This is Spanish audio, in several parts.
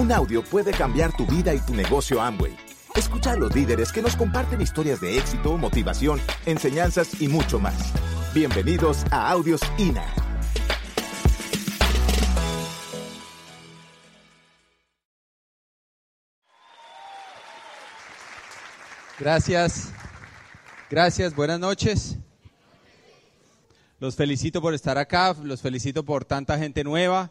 Un audio puede cambiar tu vida y tu negocio Amway. Escucha a los líderes que nos comparten historias de éxito, motivación, enseñanzas y mucho más. Bienvenidos a Audios INA. Gracias. Gracias, buenas noches. Los felicito por estar acá, los felicito por tanta gente nueva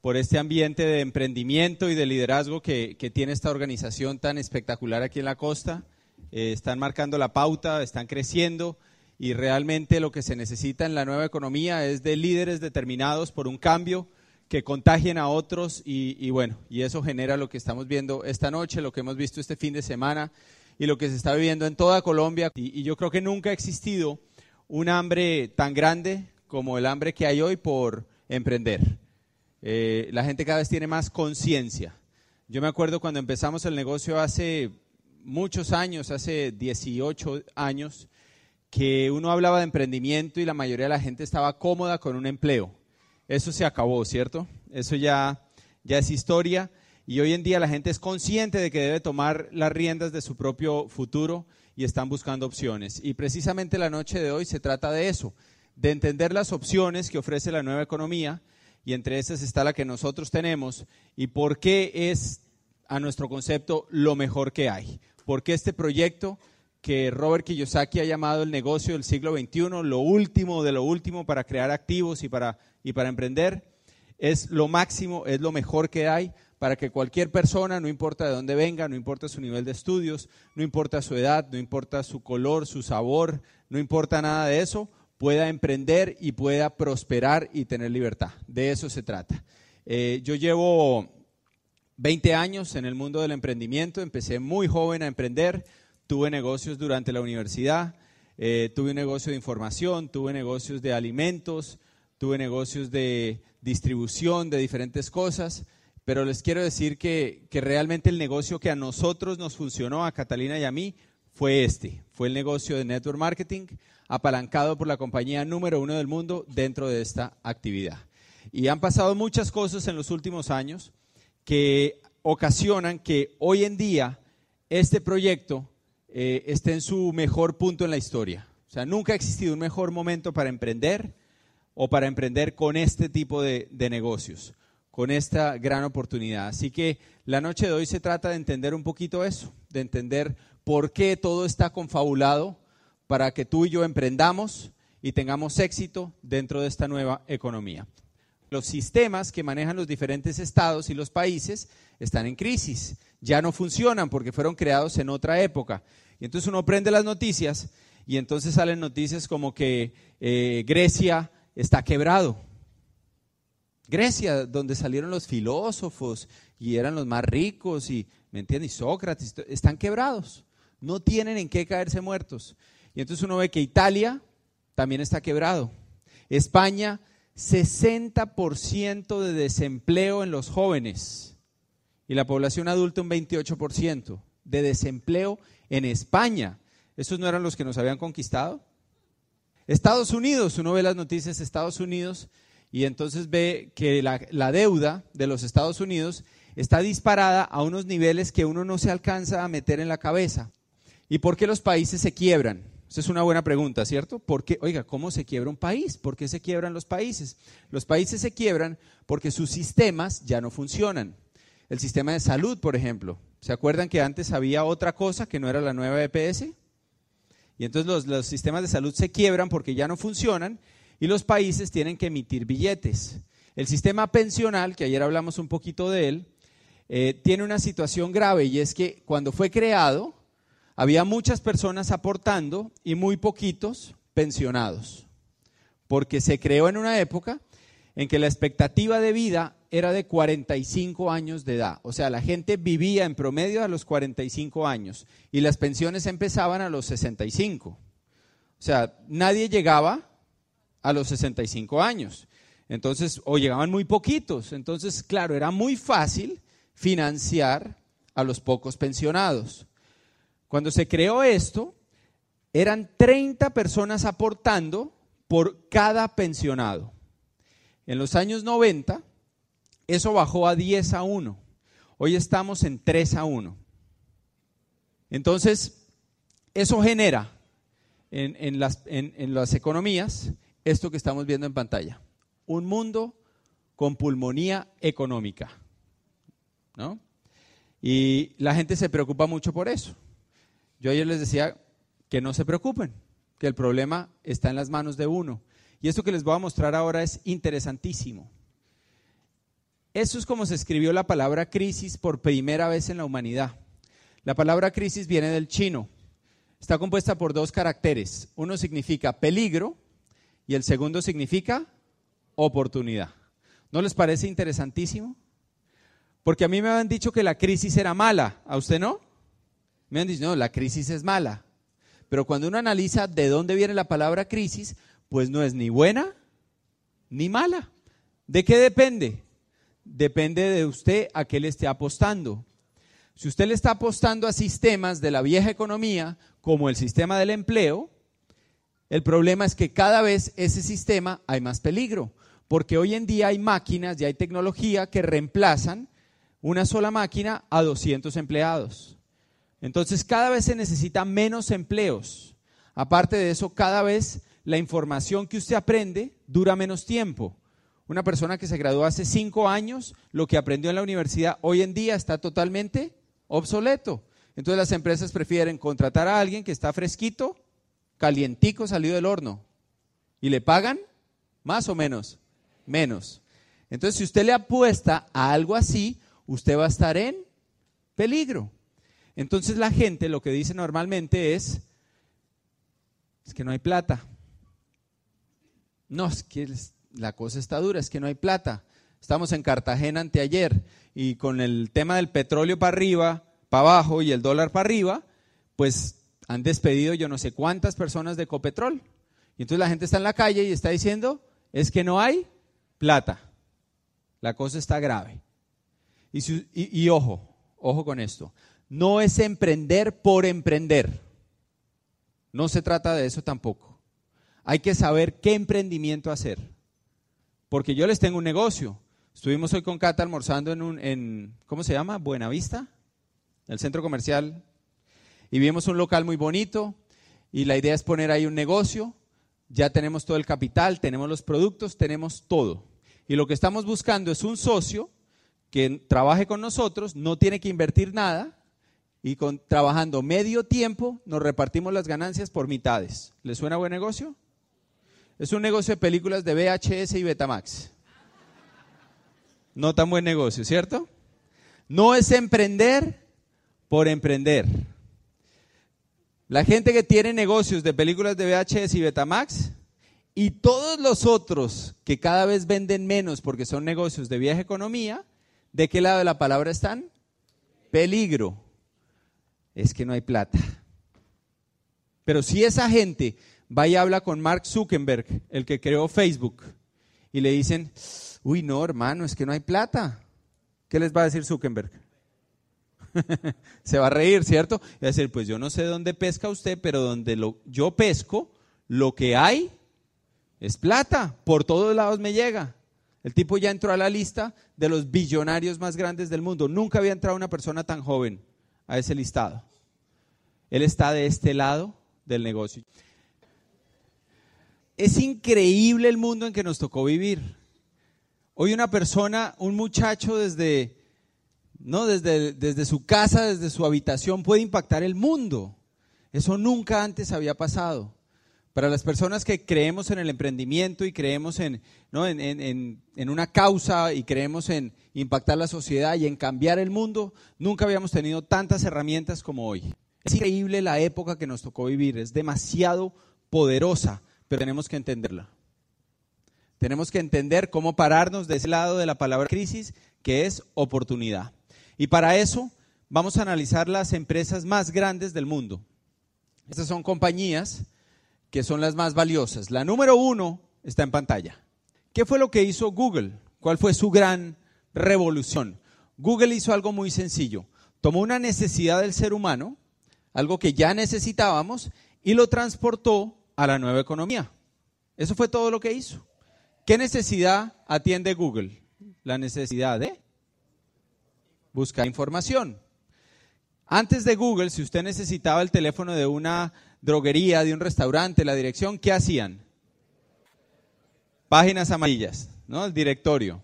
por este ambiente de emprendimiento y de liderazgo que, tiene esta organización tan espectacular aquí en la costa. Eh, están marcando la pauta, están creciendo y realmente lo que se necesita en la nueva economía es de líderes determinados por un cambio que contagien a otros y, bueno, y eso genera lo que estamos viendo esta noche, lo que hemos visto este fin de semana y lo que se está viviendo en toda Colombia. y yo creo que nunca ha existido un hambre tan grande como el hambre que hay hoy por emprender. Eh, la gente cada vez tiene más conciencia. Yo me acuerdo cuando empezamos el negocio hace muchos años, hace 18 años, que uno hablaba de emprendimiento y la mayoría de la gente estaba cómoda con un empleo. Eso se acabó, ¿cierto? Eso ya, ya es historia y hoy en día la gente es consciente de que debe tomar las riendas de su propio futuro y están buscando opciones. Y precisamente la noche de hoy se trata de eso, de entender las opciones que ofrece la nueva economía y entre esas está la que nosotros tenemos y por qué es a nuestro concepto lo mejor que hay. Porque este proyecto que Robert Kiyosaki ha llamado el negocio del siglo XXI, lo último de lo último para crear activos y para, y para emprender, es lo máximo, es lo mejor que hay para que cualquier persona, no importa de dónde venga, no importa su nivel de estudios, no importa su edad, no importa su color, su sabor, no importa nada de eso, pueda emprender y pueda prosperar y tener libertad. De eso se trata. Eh, yo llevo 20 años en el mundo del emprendimiento, empecé muy joven a emprender, tuve negocios durante la universidad, eh, tuve un negocio de información, tuve negocios de alimentos, tuve negocios de distribución de diferentes cosas, pero les quiero decir que, que realmente el negocio que a nosotros nos funcionó, a Catalina y a mí, fue este, fue el negocio de network marketing apalancado por la compañía número uno del mundo dentro de esta actividad. Y han pasado muchas cosas en los últimos años que ocasionan que hoy en día este proyecto eh, esté en su mejor punto en la historia. O sea, nunca ha existido un mejor momento para emprender o para emprender con este tipo de, de negocios, con esta gran oportunidad. Así que la noche de hoy se trata de entender un poquito eso, de entender por qué todo está confabulado para que tú y yo emprendamos y tengamos éxito dentro de esta nueva economía. Los sistemas que manejan los diferentes estados y los países están en crisis, ya no funcionan porque fueron creados en otra época. Y entonces uno prende las noticias y entonces salen noticias como que eh, Grecia está quebrado. Grecia, donde salieron los filósofos y eran los más ricos y, ¿me entiendes? Y Sócrates, están quebrados. No tienen en qué caerse muertos. Y entonces uno ve que Italia también está quebrado. España, 60% de desempleo en los jóvenes. Y la población adulta un 28% de desempleo en España. ¿Esos no eran los que nos habían conquistado? Estados Unidos, uno ve las noticias de Estados Unidos y entonces ve que la, la, deuda de los Estados Unidos está disparada a unos niveles que uno no se alcanza a meter en la cabeza. ¿Y por qué los países se quiebran? Esa es una buena pregunta, ¿cierto? Porque, oiga, ¿cómo se quiebra un país? ¿Por qué se quiebran los países? Los países se quiebran porque sus sistemas ya no funcionan. El sistema de salud, por ejemplo. ¿Se acuerdan que antes había otra cosa que no era la nueva EPS? Y entonces los, los sistemas de salud se quiebran porque ya no funcionan y los países tienen que emitir billetes. El sistema pensional, que ayer hablamos un poquito de él, eh, tiene una situación grave y es que cuando fue creado, había muchas personas aportando y muy poquitos pensionados, porque se creó en una época en que la expectativa de vida era de 45 años de edad. O sea, la gente vivía en promedio a los 45 años y las pensiones empezaban a los 65. O sea, nadie llegaba a los 65 años. Entonces, o llegaban muy poquitos. Entonces, claro, era muy fácil financiar a los pocos pensionados. Cuando se creó esto, eran 30 personas aportando por cada pensionado. En los años 90, eso bajó a 10 a 1. Hoy estamos en 3 a 1. Entonces, eso genera en, las, en las economías esto que estamos viendo en pantalla. Un mundo con pulmonía económica. ¿no? Y la gente se preocupa mucho por eso. Yo ayer les decía que no se preocupen, que el problema está en las manos de uno. Y esto que les voy a mostrar ahora es interesantísimo. Eso es como se escribió la palabra crisis por primera vez en la humanidad. La palabra crisis viene del chino. Está compuesta por dos caracteres. Uno significa peligro y el segundo significa oportunidad. ¿No les parece interesantísimo? Porque a mí me han dicho que la crisis era mala. ¿A usted no? Me han dicho, no, la crisis es mala. Pero cuando uno analiza de dónde viene la palabra crisis, pues no es ni buena ni mala. ¿De qué depende? Depende de usted a qué le esté apostando. Si usted le está apostando a sistemas de la vieja economía, como el sistema del empleo, el problema es que cada vez ese sistema hay más peligro, porque hoy en día hay máquinas y hay tecnología que reemplazan una sola máquina a 200 empleados. Entonces cada vez se necesita menos empleos. Aparte de eso, cada vez la información que usted aprende dura menos tiempo. Una persona que se graduó hace cinco años, lo que aprendió en la universidad hoy en día está totalmente obsoleto. Entonces las empresas prefieren contratar a alguien que está fresquito, calientico, salido del horno. ¿Y le pagan? Más o menos. Menos. Entonces si usted le apuesta a algo así, usted va a estar en peligro. Entonces la gente lo que dice normalmente es, es que no hay plata. No, es que la cosa está dura, es que no hay plata. Estamos en Cartagena anteayer y con el tema del petróleo para arriba, para abajo y el dólar para arriba, pues han despedido yo no sé cuántas personas de Copetrol. Y entonces la gente está en la calle y está diciendo, es que no hay plata. La cosa está grave. Y, ojo, ojo con esto. No es emprender por emprender. No se trata de eso tampoco. Hay que saber qué emprendimiento hacer. Porque yo les tengo un negocio. Estuvimos hoy con Cata almorzando en un, en, ¿cómo se llama? Buenavista, el centro comercial. Y vimos un local muy bonito y la idea es poner ahí un negocio. Ya tenemos todo el capital, tenemos los productos, tenemos todo. Y lo que estamos buscando es un socio que trabaje con nosotros, no tiene que invertir nada y trabajando medio tiempo nos repartimos las ganancias por mitades. ¿Le suena buen negocio? Es un negocio de películas de VHS y Betamax. No tan buen negocio, ¿cierto? No es emprender por emprender. La gente que tiene negocios de películas de VHS y Betamax y todos los otros que cada vez venden menos porque son negocios de vieja economía, ¿De qué lado de la palabra están? Peligro. Es que no hay plata. Pero si esa gente va y habla con Mark Zuckerberg, el que creó Facebook, y le dicen, uy, no, hermano, es que no hay plata. ¿Qué les va a decir Zuckerberg? Se va a reír, ¿cierto? Y va a decir, pues yo no sé dónde pesca usted, pero donde yo pesco, lo que hay es plata. Por todos lados me llega. El tipo ya entró a la lista de los billonarios más grandes del mundo. Nunca había entrado una persona tan joven a ese listado. Él está de este lado del negocio. Es increíble el mundo en que nos tocó vivir. Hoy una persona, un muchacho desde, no, desde, desde su casa, desde su habitación, puede impactar el mundo. Eso nunca antes había pasado. Para las personas que creemos en el emprendimiento y creemos en, una causa y creemos en impactar la sociedad y en cambiar el mundo, nunca habíamos tenido tantas herramientas como hoy. Es increíble la época que nos tocó vivir, es demasiado poderosa, pero tenemos que entenderla. Tenemos que entender cómo pararnos de ese lado de la palabra crisis, que es oportunidad. Y para eso vamos a analizar las empresas más grandes del mundo. Estas son compañías que son las más valiosas. La número uno está en pantalla. ¿Qué fue lo que hizo Google? ¿Cuál fue su gran revolución? Google hizo algo muy sencillo. Tomó una necesidad del ser humano, algo que ya necesitábamos, y lo transportó a la nueva economía. Eso fue todo lo que hizo. ¿Qué necesidad atiende Google? La necesidad de buscar información. Antes de Google, si usted necesitaba el teléfono de una droguería, de un restaurante, la dirección, ¿qué hacían? Páginas amarillas, ¿no? El directorio.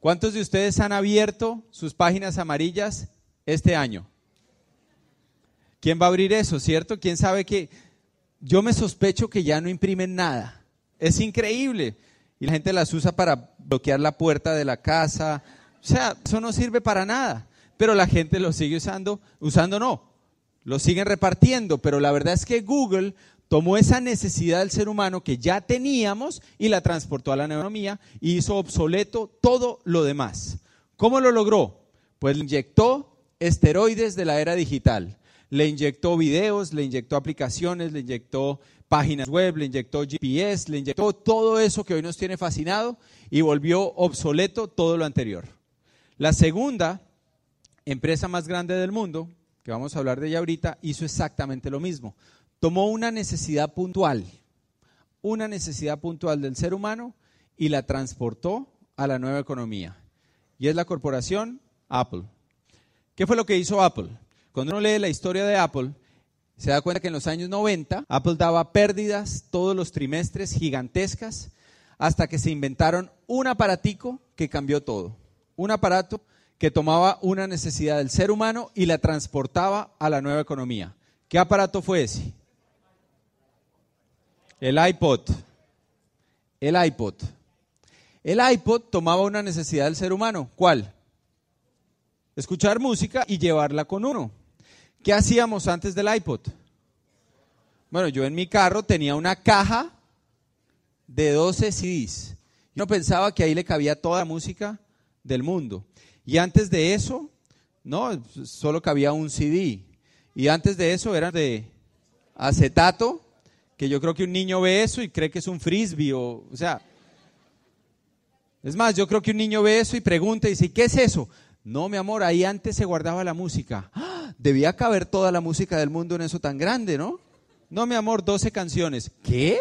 ¿Cuántos de ustedes han abierto sus páginas amarillas este año? ¿Quién va a abrir eso, cierto? ¿Quién sabe que yo me sospecho que ya no imprimen nada? Es increíble. Y la gente las usa para bloquear la puerta de la casa. O sea, eso no sirve para nada. Pero la gente lo sigue usando, usando no, lo siguen repartiendo. Pero la verdad es que Google tomó esa necesidad del ser humano que ya teníamos y la transportó a la neuronomía y hizo obsoleto todo lo demás. ¿Cómo lo logró? Pues le inyectó esteroides de la era digital. Le inyectó videos, le inyectó aplicaciones, le inyectó páginas web, le inyectó GPS, le inyectó todo eso que hoy nos tiene fascinado y volvió obsoleto todo lo anterior. La segunda empresa más grande del mundo, que vamos a hablar de ella ahorita, hizo exactamente lo mismo tomó una necesidad puntual, una necesidad puntual del ser humano y la transportó a la nueva economía. Y es la corporación Apple. ¿Qué fue lo que hizo Apple? Cuando uno lee la historia de Apple, se da cuenta que en los años 90 Apple daba pérdidas todos los trimestres gigantescas hasta que se inventaron un aparatico que cambió todo. Un aparato que tomaba una necesidad del ser humano y la transportaba a la nueva economía. ¿Qué aparato fue ese? El iPod. El iPod. El iPod tomaba una necesidad del ser humano. ¿Cuál? Escuchar música y llevarla con uno. ¿Qué hacíamos antes del iPod? Bueno, yo en mi carro tenía una caja de 12 CDs. Yo pensaba que ahí le cabía toda la música del mundo. Y antes de eso, no, solo cabía un CD. Y antes de eso eran de acetato que yo creo que un niño ve eso y cree que es un frisbee o, o sea, es más, yo creo que un niño ve eso y pregunta y dice, ¿qué es eso? No, mi amor, ahí antes se guardaba la música. ¡Ah! Debía caber toda la música del mundo en eso tan grande, ¿no? No, mi amor, 12 canciones. ¿Qué?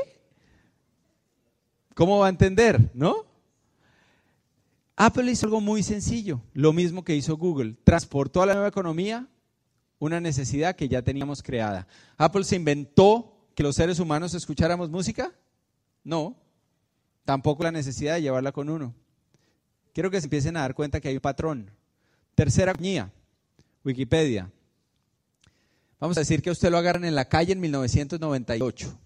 ¿Cómo va a entender, no? Apple hizo algo muy sencillo, lo mismo que hizo Google. Transportó a la nueva economía una necesidad que ya teníamos creada. Apple se inventó que los seres humanos escucháramos música? No. Tampoco la necesidad de llevarla con uno. Quiero que se empiecen a dar cuenta que hay un patrón. Tercera compañía, Wikipedia. Vamos a decir que a usted lo agarran en la calle en 1998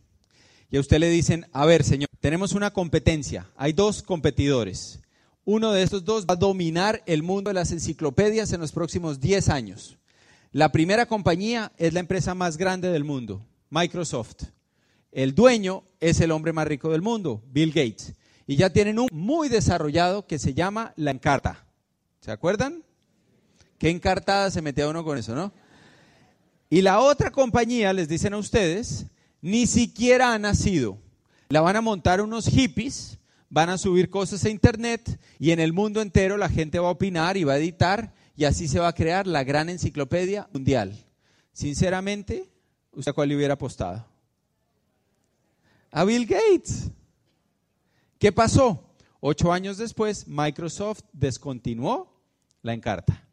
y a usted le dicen, a ver, señor, tenemos una competencia, hay dos competidores. Uno de estos dos va a dominar el mundo de las enciclopedias en los próximos 10 años. La primera compañía es la empresa más grande del mundo, Microsoft. El dueño es el hombre más rico del mundo, Bill Gates. Y ya tienen un muy desarrollado que se llama la encarta. ¿Se acuerdan? Qué encartada se metía uno con eso, ¿no? Y la otra compañía, les dicen a ustedes, ni siquiera ha nacido. La van a montar unos hippies, van a subir cosas a internet y en el mundo entero la gente va a opinar y va a editar y así se va a crear la gran enciclopedia mundial. Sinceramente, ¿usted a cuál le hubiera apostado? A Bill Gates. ¿Qué pasó? Ocho años después, Microsoft descontinuó la Encarta.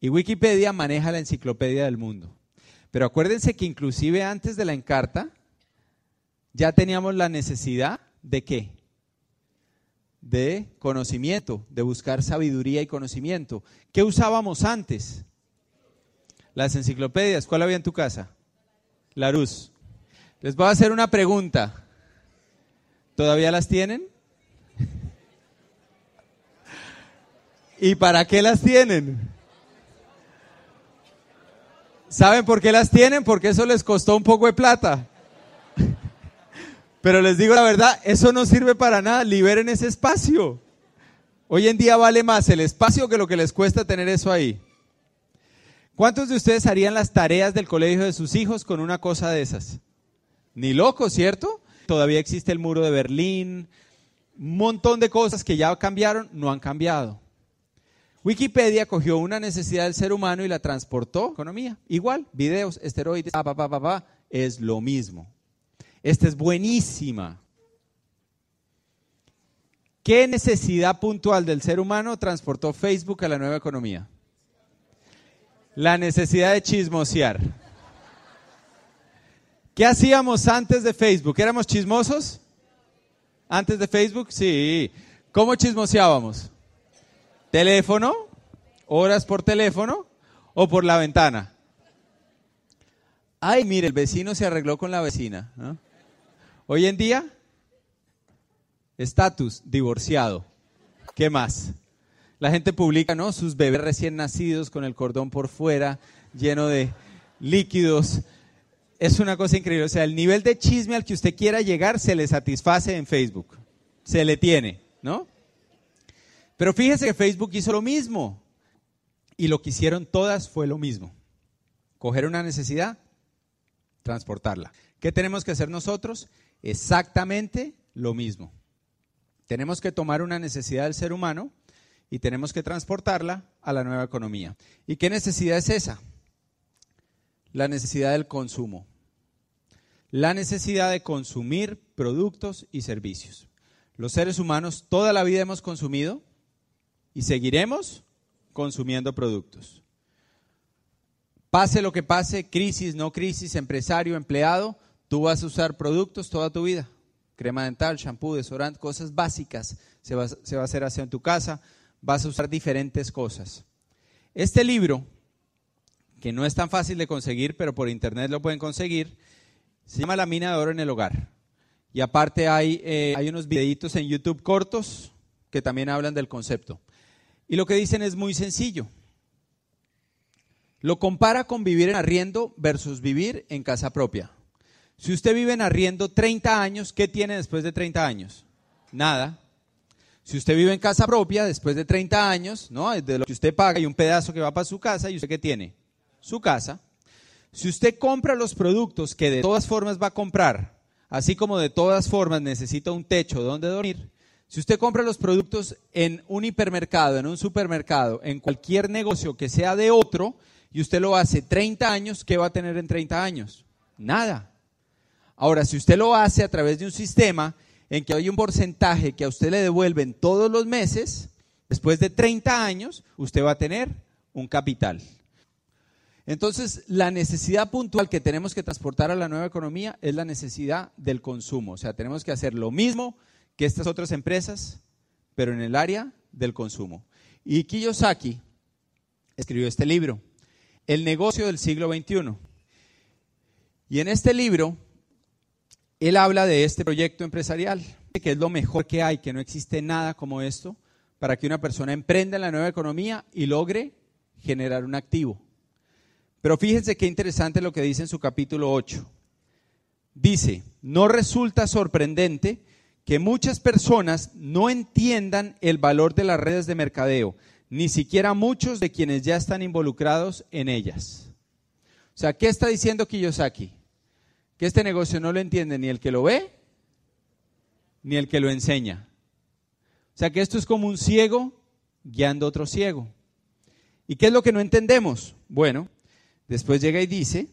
Y Wikipedia maneja la enciclopedia del mundo. Pero acuérdense que inclusive antes de la Encarta, ya teníamos la necesidad de qué? De conocimiento, de buscar sabiduría y conocimiento. ¿Qué usábamos antes? Las enciclopedias, ¿cuál había en tu casa? La Luz. Les voy a hacer una pregunta. ¿Todavía las tienen? ¿Y para qué las tienen? ¿Saben por qué las tienen? Porque eso les costó un poco de plata. Pero les digo la verdad, eso no sirve para nada. Liberen ese espacio. Hoy en día vale más el espacio que lo que les cuesta tener eso ahí. ¿Cuántos de ustedes harían las tareas del colegio de sus hijos con una cosa de esas? Ni loco, ¿cierto? Todavía existe el muro de Berlín, un montón de cosas que ya cambiaron, no han cambiado. Wikipedia cogió una necesidad del ser humano y la transportó economía. Igual, videos, esteroides, pa, pa, pa, pa, es lo mismo. Esta es buenísima. ¿Qué necesidad puntual del ser humano transportó Facebook a la nueva economía? La necesidad de chismosear. ¿Qué hacíamos antes de Facebook? ¿Éramos chismosos? ¿Antes de Facebook? Sí. ¿Cómo chismoseábamos? ¿Teléfono? ¿Horas por teléfono? ¿O por la ventana? Ay, mire, el vecino se arregló con la vecina. Hoy en día, estatus, divorciado. ¿Qué más? La gente publica, ¿no? Sus bebés recién nacidos con el cordón por fuera, lleno de líquidos. Es una cosa increíble. O sea, el nivel de chisme al que usted quiera llegar se le satisface en Facebook. Se le tiene, ¿no? Pero fíjese que Facebook hizo lo mismo. Y lo que hicieron todas fue lo mismo. Coger una necesidad, transportarla. ¿Qué tenemos que hacer nosotros? Exactamente lo mismo. Tenemos que tomar una necesidad del ser humano y tenemos que transportarla a la nueva economía. ¿Y qué necesidad es esa? La necesidad del consumo. La necesidad de consumir productos y servicios. Los seres humanos toda la vida hemos consumido y seguiremos consumiendo productos. Pase lo que pase, crisis, no crisis, empresario, empleado, tú vas a usar productos toda tu vida. Crema dental, shampoo, desodorante, cosas básicas se va, a hacer así en tu casa, vas a usar diferentes cosas. Este libro, que no es tan fácil de conseguir, pero por internet lo pueden conseguir, se llama La mina de oro en el hogar. Y aparte hay, eh, hay unos videitos en YouTube cortos que también hablan del concepto. Y lo que dicen es muy sencillo. Lo compara con vivir en arriendo versus vivir en casa propia. Si usted vive en arriendo 30 años, ¿qué tiene después de 30 años? Nada. Si usted vive en casa propia después de 30 años, ¿no? De lo que usted paga y un pedazo que va para su casa, ¿y usted qué tiene? Su casa. Si usted compra los productos que de todas formas va a comprar, así como de todas formas necesita un techo donde dormir, si usted compra los productos en un hipermercado, en un supermercado, en cualquier negocio que sea de otro, y usted lo hace 30 años, ¿qué va a tener en 30 años? Nada. Ahora, si usted lo hace a través de un sistema en que hay un porcentaje que a usted le devuelven todos los meses, después de 30 años, usted va a tener un capital. Entonces, la necesidad puntual que tenemos que transportar a la nueva economía es la necesidad del consumo. O sea, tenemos que hacer lo mismo que estas otras empresas, pero en el área del consumo. Y Kiyosaki escribió este libro, El negocio del siglo XXI. Y en este libro, él habla de este proyecto empresarial, que es lo mejor que hay, que no existe nada como esto, para que una persona emprenda en la nueva economía y logre generar un activo. Pero fíjense qué interesante lo que dice en su capítulo 8. Dice, no resulta sorprendente que muchas personas no entiendan el valor de las redes de mercadeo, ni siquiera muchos de quienes ya están involucrados en ellas. O sea, ¿qué está diciendo Kiyosaki? Este negocio no lo entiende ni el que lo ve, ni el que lo enseña. O sea, que esto es como un ciego guiando a otro ciego. ¿Y qué es lo que no entendemos? Bueno, después llega y dice,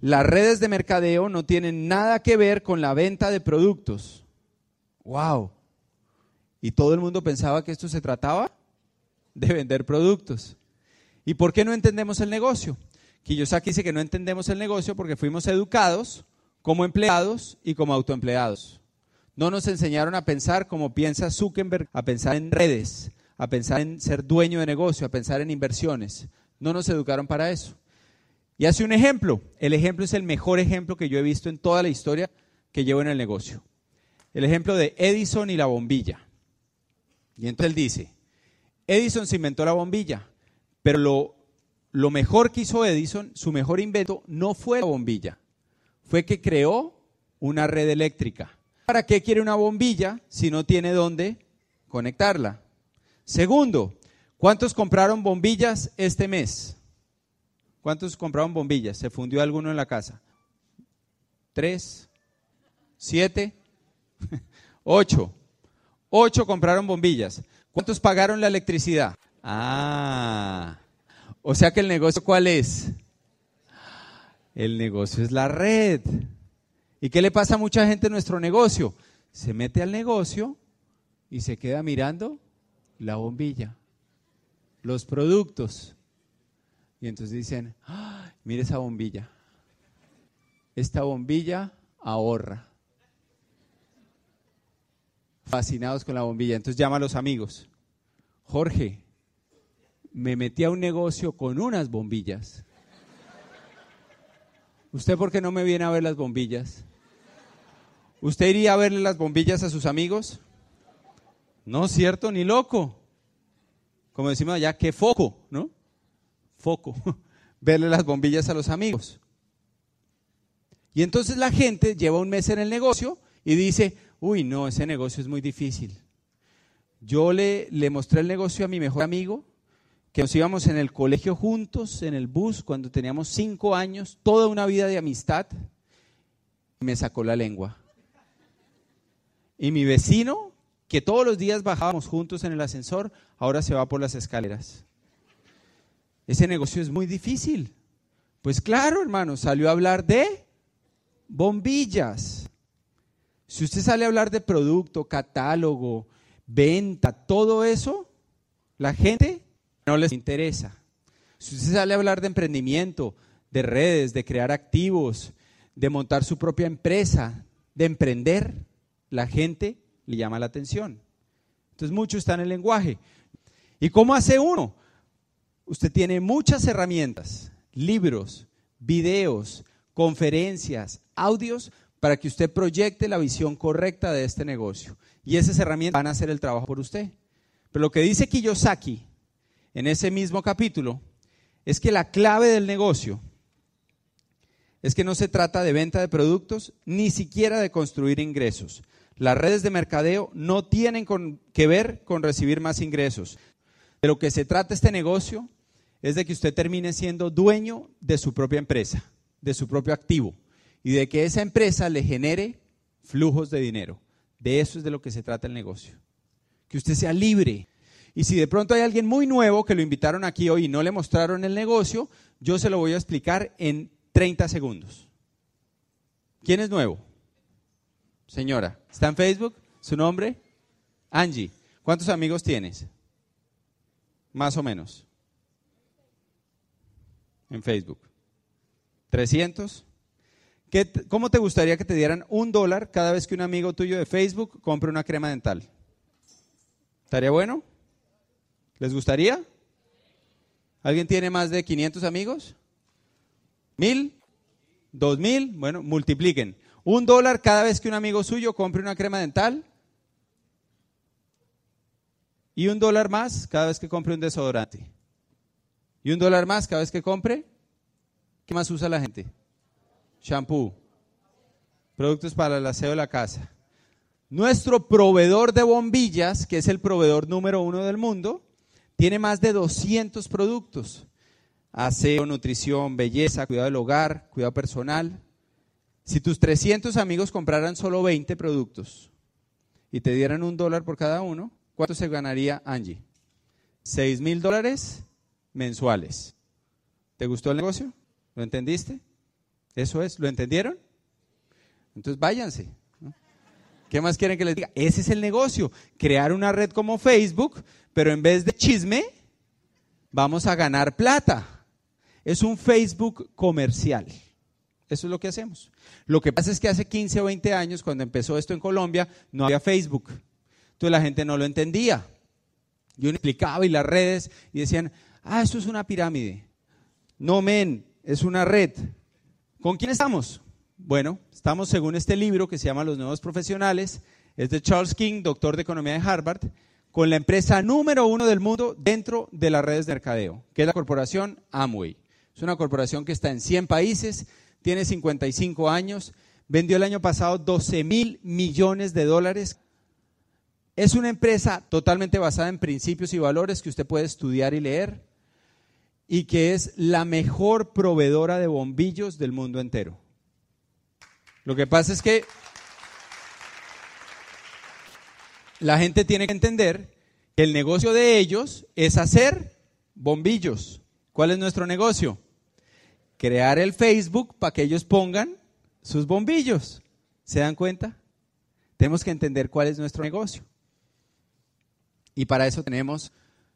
las redes de mercadeo no tienen nada que ver con la venta de productos ¡Wow! Y todo el mundo pensaba que esto se trataba de vender productos. ¿Y por qué no entendemos el negocio? Kiyosaki dice que no entendemos el negocio porque fuimos educados como empleados y como autoempleados. No nos enseñaron a pensar como piensa Zuckerberg, a pensar en redes, a pensar en ser dueño de negocio, a pensar en inversiones. No nos educaron para eso. Y hace un ejemplo. El ejemplo es el mejor ejemplo que yo he visto en toda la historia que llevo en el negocio el ejemplo de Edison y la bombilla. Y entonces él dice, Edison se inventó la bombilla, pero lo, lo mejor que hizo Edison, su mejor invento, no fue la bombilla, fue que creó una red eléctrica. ¿Para qué quiere una bombilla si no tiene dónde conectarla? Segundo, ¿cuántos compraron bombillas este mes? ¿Cuántos compraron bombillas? ¿Se fundió alguno en la casa? ¿Tres? ¿Siete? Ocho. Ocho compraron bombillas. ¿Cuántos pagaron la electricidad? Ah. O sea que el negocio, ¿cuál es? El negocio es la red. ¿Y qué le pasa a mucha gente en nuestro negocio? Se mete al negocio, y se queda mirando la bombilla, los productos. Y entonces dicen, ¡Ah, mire esa bombilla. Esta bombilla ahorra. Fascinados con la bombilla. Entonces llama a los amigos. Jorge, me metí a un negocio con unas bombillas. ¿Usted por qué no me viene a ver las bombillas? ¿Usted iría a verle las bombillas a sus amigos? No, cierto, ni loco. Como decimos allá, qué foco, ¿no? Foco. Verle las bombillas a los amigos. Y entonces la gente lleva un mes en el negocio y dice, uy, no, ese negocio es muy difícil. Yo le, le mostré el negocio a mi mejor amigo, que nos íbamos en el colegio juntos, en el bus, cuando teníamos cinco años, toda una vida de amistad, y me sacó la lengua. Y mi vecino, que todos los días bajábamos juntos en el ascensor, ahora se va por las escaleras. Ese negocio es muy difícil. Pues claro, hermano, salió a hablar de bombillas. Si usted sale a hablar de producto, catálogo, venta, todo eso, la gente no les interesa. Si usted sale a hablar de emprendimiento, de redes, de crear activos, de montar su propia empresa, de emprender, la gente le llama la atención. Entonces mucho está en el lenguaje. ¿Y cómo hace uno? Usted tiene muchas herramientas, libros, videos, conferencias, audios para que usted proyecte la visión correcta de este negocio. Y esas herramientas van a hacer el trabajo por usted. Pero lo que dice Kiyosaki en ese mismo capítulo es que la clave del negocio es que no se trata de venta de productos, ni siquiera de construir ingresos. Las redes de mercadeo no tienen que ver con recibir más ingresos. De lo que se trata este negocio es de que usted termine siendo dueño de su propia empresa, de su propio activo, y de que esa empresa le genere flujos de dinero. De eso es de lo que se trata el negocio. Que usted sea libre. Y si de pronto hay alguien muy nuevo que lo invitaron aquí hoy y no le mostraron el negocio, yo se lo voy a explicar en 30 segundos. ¿Quién es nuevo? Señora, ¿está en Facebook? ¿Su nombre? Angie. ¿Cuántos amigos tienes? Más o menos. En Facebook. ¿300? ¿Qué, ¿Cómo te gustaría que te dieran un dólar cada vez que un amigo tuyo de Facebook compre una crema dental? ¿Estaría bueno? ¿Les gustaría? ¿Alguien tiene más de 500 amigos? ¿Mil? ¿Dos mil? Bueno, multipliquen. Un dólar cada vez que un amigo suyo compre una crema dental. Y un dólar más cada vez que compre un desodorante. Y un dólar más cada vez que compre. ¿Qué más usa la gente? Shampoo. Productos para el aseo de la casa. Nuestro proveedor de bombillas, que es el proveedor número uno del mundo, tiene más de 200 productos. Aseo, nutrición, belleza, cuidado del hogar, cuidado personal. Si tus 300 amigos compraran solo 20 productos y te dieran un dólar por cada uno, ¿cuánto se ganaría Angie? 6 mil dólares mensuales. ¿Te gustó el negocio? ¿Lo entendiste? Eso es, ¿lo entendieron? Entonces váyanse. ¿Qué más quieren que les diga? Ese es el negocio, crear una red como Facebook, pero en vez de chisme, vamos a ganar plata. Es un Facebook comercial. Eso es lo que hacemos. Lo que pasa es que hace 15 o 20 años, cuando empezó esto en Colombia, no había Facebook. Entonces la gente no lo entendía. Yo explicaba y las redes y decían, ah, eso es una pirámide. No, men, es una red. ¿Con quién estamos? Bueno, estamos según este libro que se llama Los Nuevos Profesionales, es de Charles King, doctor de Economía de Harvard, con la empresa número uno del mundo dentro de las redes de mercadeo, que es la corporación Amway. Es una corporación que está en 100 países, tiene 55 años, vendió el año pasado 12 mil millones de dólares. Es una empresa totalmente basada en principios y valores que usted puede estudiar y leer y que es la mejor proveedora de bombillos del mundo entero. Lo que pasa es que la gente tiene que entender que el negocio de ellos es hacer bombillos. ¿Cuál es nuestro negocio? crear el Facebook para que ellos pongan sus bombillos. ¿Se dan cuenta? Tenemos que entender cuál es nuestro negocio. Y para eso tenemos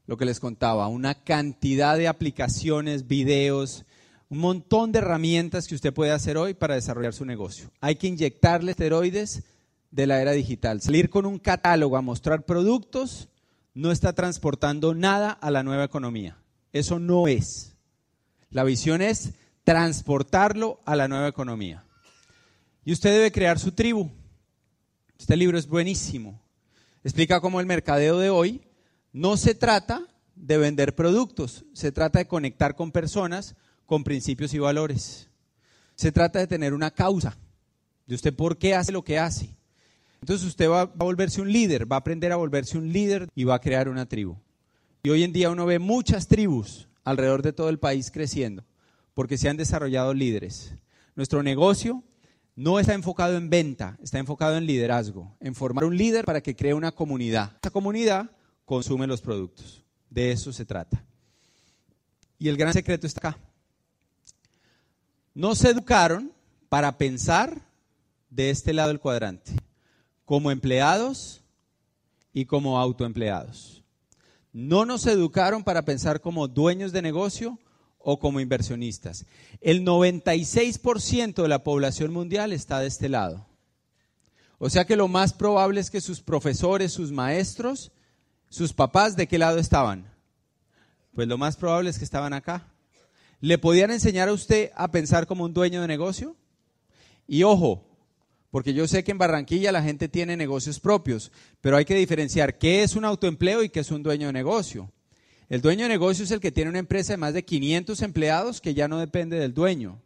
lo que les contaba, una cantidad de aplicaciones, videos, un montón de herramientas que usted puede hacer hoy para desarrollar su negocio. Hay que inyectarle esteroides de la era digital. Salir con un catálogo a mostrar productos no está transportando nada a la nueva economía. Eso no es. La visión es transportarlo a la nueva economía. Y usted debe crear su tribu. Este libro es buenísimo. Explica cómo el mercadeo de hoy no se trata de vender productos, se trata de conectar con personas con principios y valores. Se trata de tener una causa, de usted por qué hace lo que hace. Entonces usted va, a volverse un líder, va a aprender a volverse un líder y va a crear una tribu. Y hoy en día uno ve muchas tribus alrededor de todo el país creciendo, porque se han desarrollado líderes. Nuestro negocio no está enfocado en venta, está enfocado en liderazgo, en formar un líder para que cree una comunidad. Esa comunidad consume los productos. De eso se trata. Y el gran secreto está acá. No se educaron para pensar de este lado del cuadrante, como empleados y como autoempleados. No nos educaron para pensar como dueños de negocio o como inversionistas. El 96% de la población mundial está de este lado. O sea que lo más probable es que sus profesores, sus maestros, ¿Sus papás de qué lado estaban? Pues lo más probable es que estaban acá. ¿Le podían enseñar a usted a pensar como un dueño de negocio? Y ojo, porque yo sé que en Barranquilla la gente tiene negocios propios, pero hay que diferenciar qué es un autoempleo y qué es un dueño de negocio. El dueño de negocio es el que tiene una empresa de más de 500 empleados que ya no depende del dueño.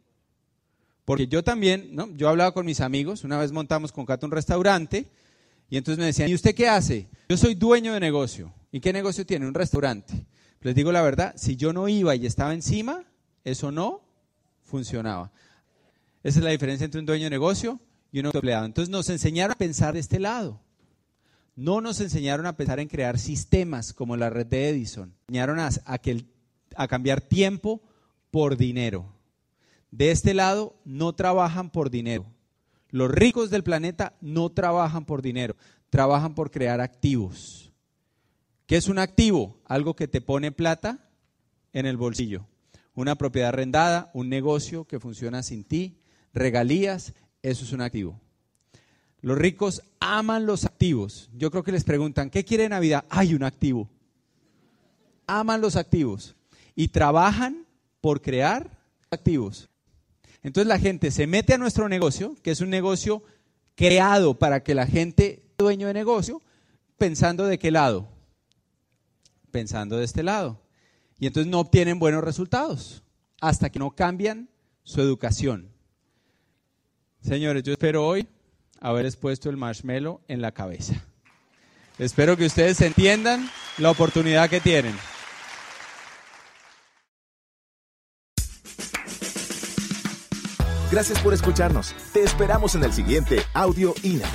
Porque yo también, ¿no? yo hablaba con mis amigos, una vez montamos con Cato un restaurante y entonces me decían, ¿y usted qué hace? Yo soy dueño de negocio. ¿Y qué negocio tiene? Un restaurante. Les digo la verdad, si yo no iba y estaba encima, eso no funcionaba. Esa es la diferencia entre un dueño de negocio y un empleado. Entonces nos enseñaron a pensar de este lado. No nos enseñaron a pensar en crear sistemas como la red de Edison. Enseñaron a, a cambiar tiempo por dinero. De este lado no trabajan por dinero. Los ricos del planeta no trabajan por dinero, trabajan por crear activos. ¿Qué es un activo? Algo que te pone plata en el bolsillo. Una propiedad arrendada, un negocio que funciona sin ti, regalías, eso es un activo. Los ricos aman los activos. Yo creo que les preguntan, ¿qué quiere Navidad? Hay un activo. Aman los activos y trabajan por crear activos. Entonces la gente se mete a nuestro negocio, que es un negocio creado para que la gente, dueño de negocio, pensando de qué lado? Pensando de este lado. Y entonces no obtienen buenos resultados hasta que no cambian su educación. Señores, yo espero hoy haberles puesto el marshmallow en la cabeza. Espero que ustedes entiendan la oportunidad que tienen. Gracias por escucharnos. Te esperamos en el siguiente Audio INA.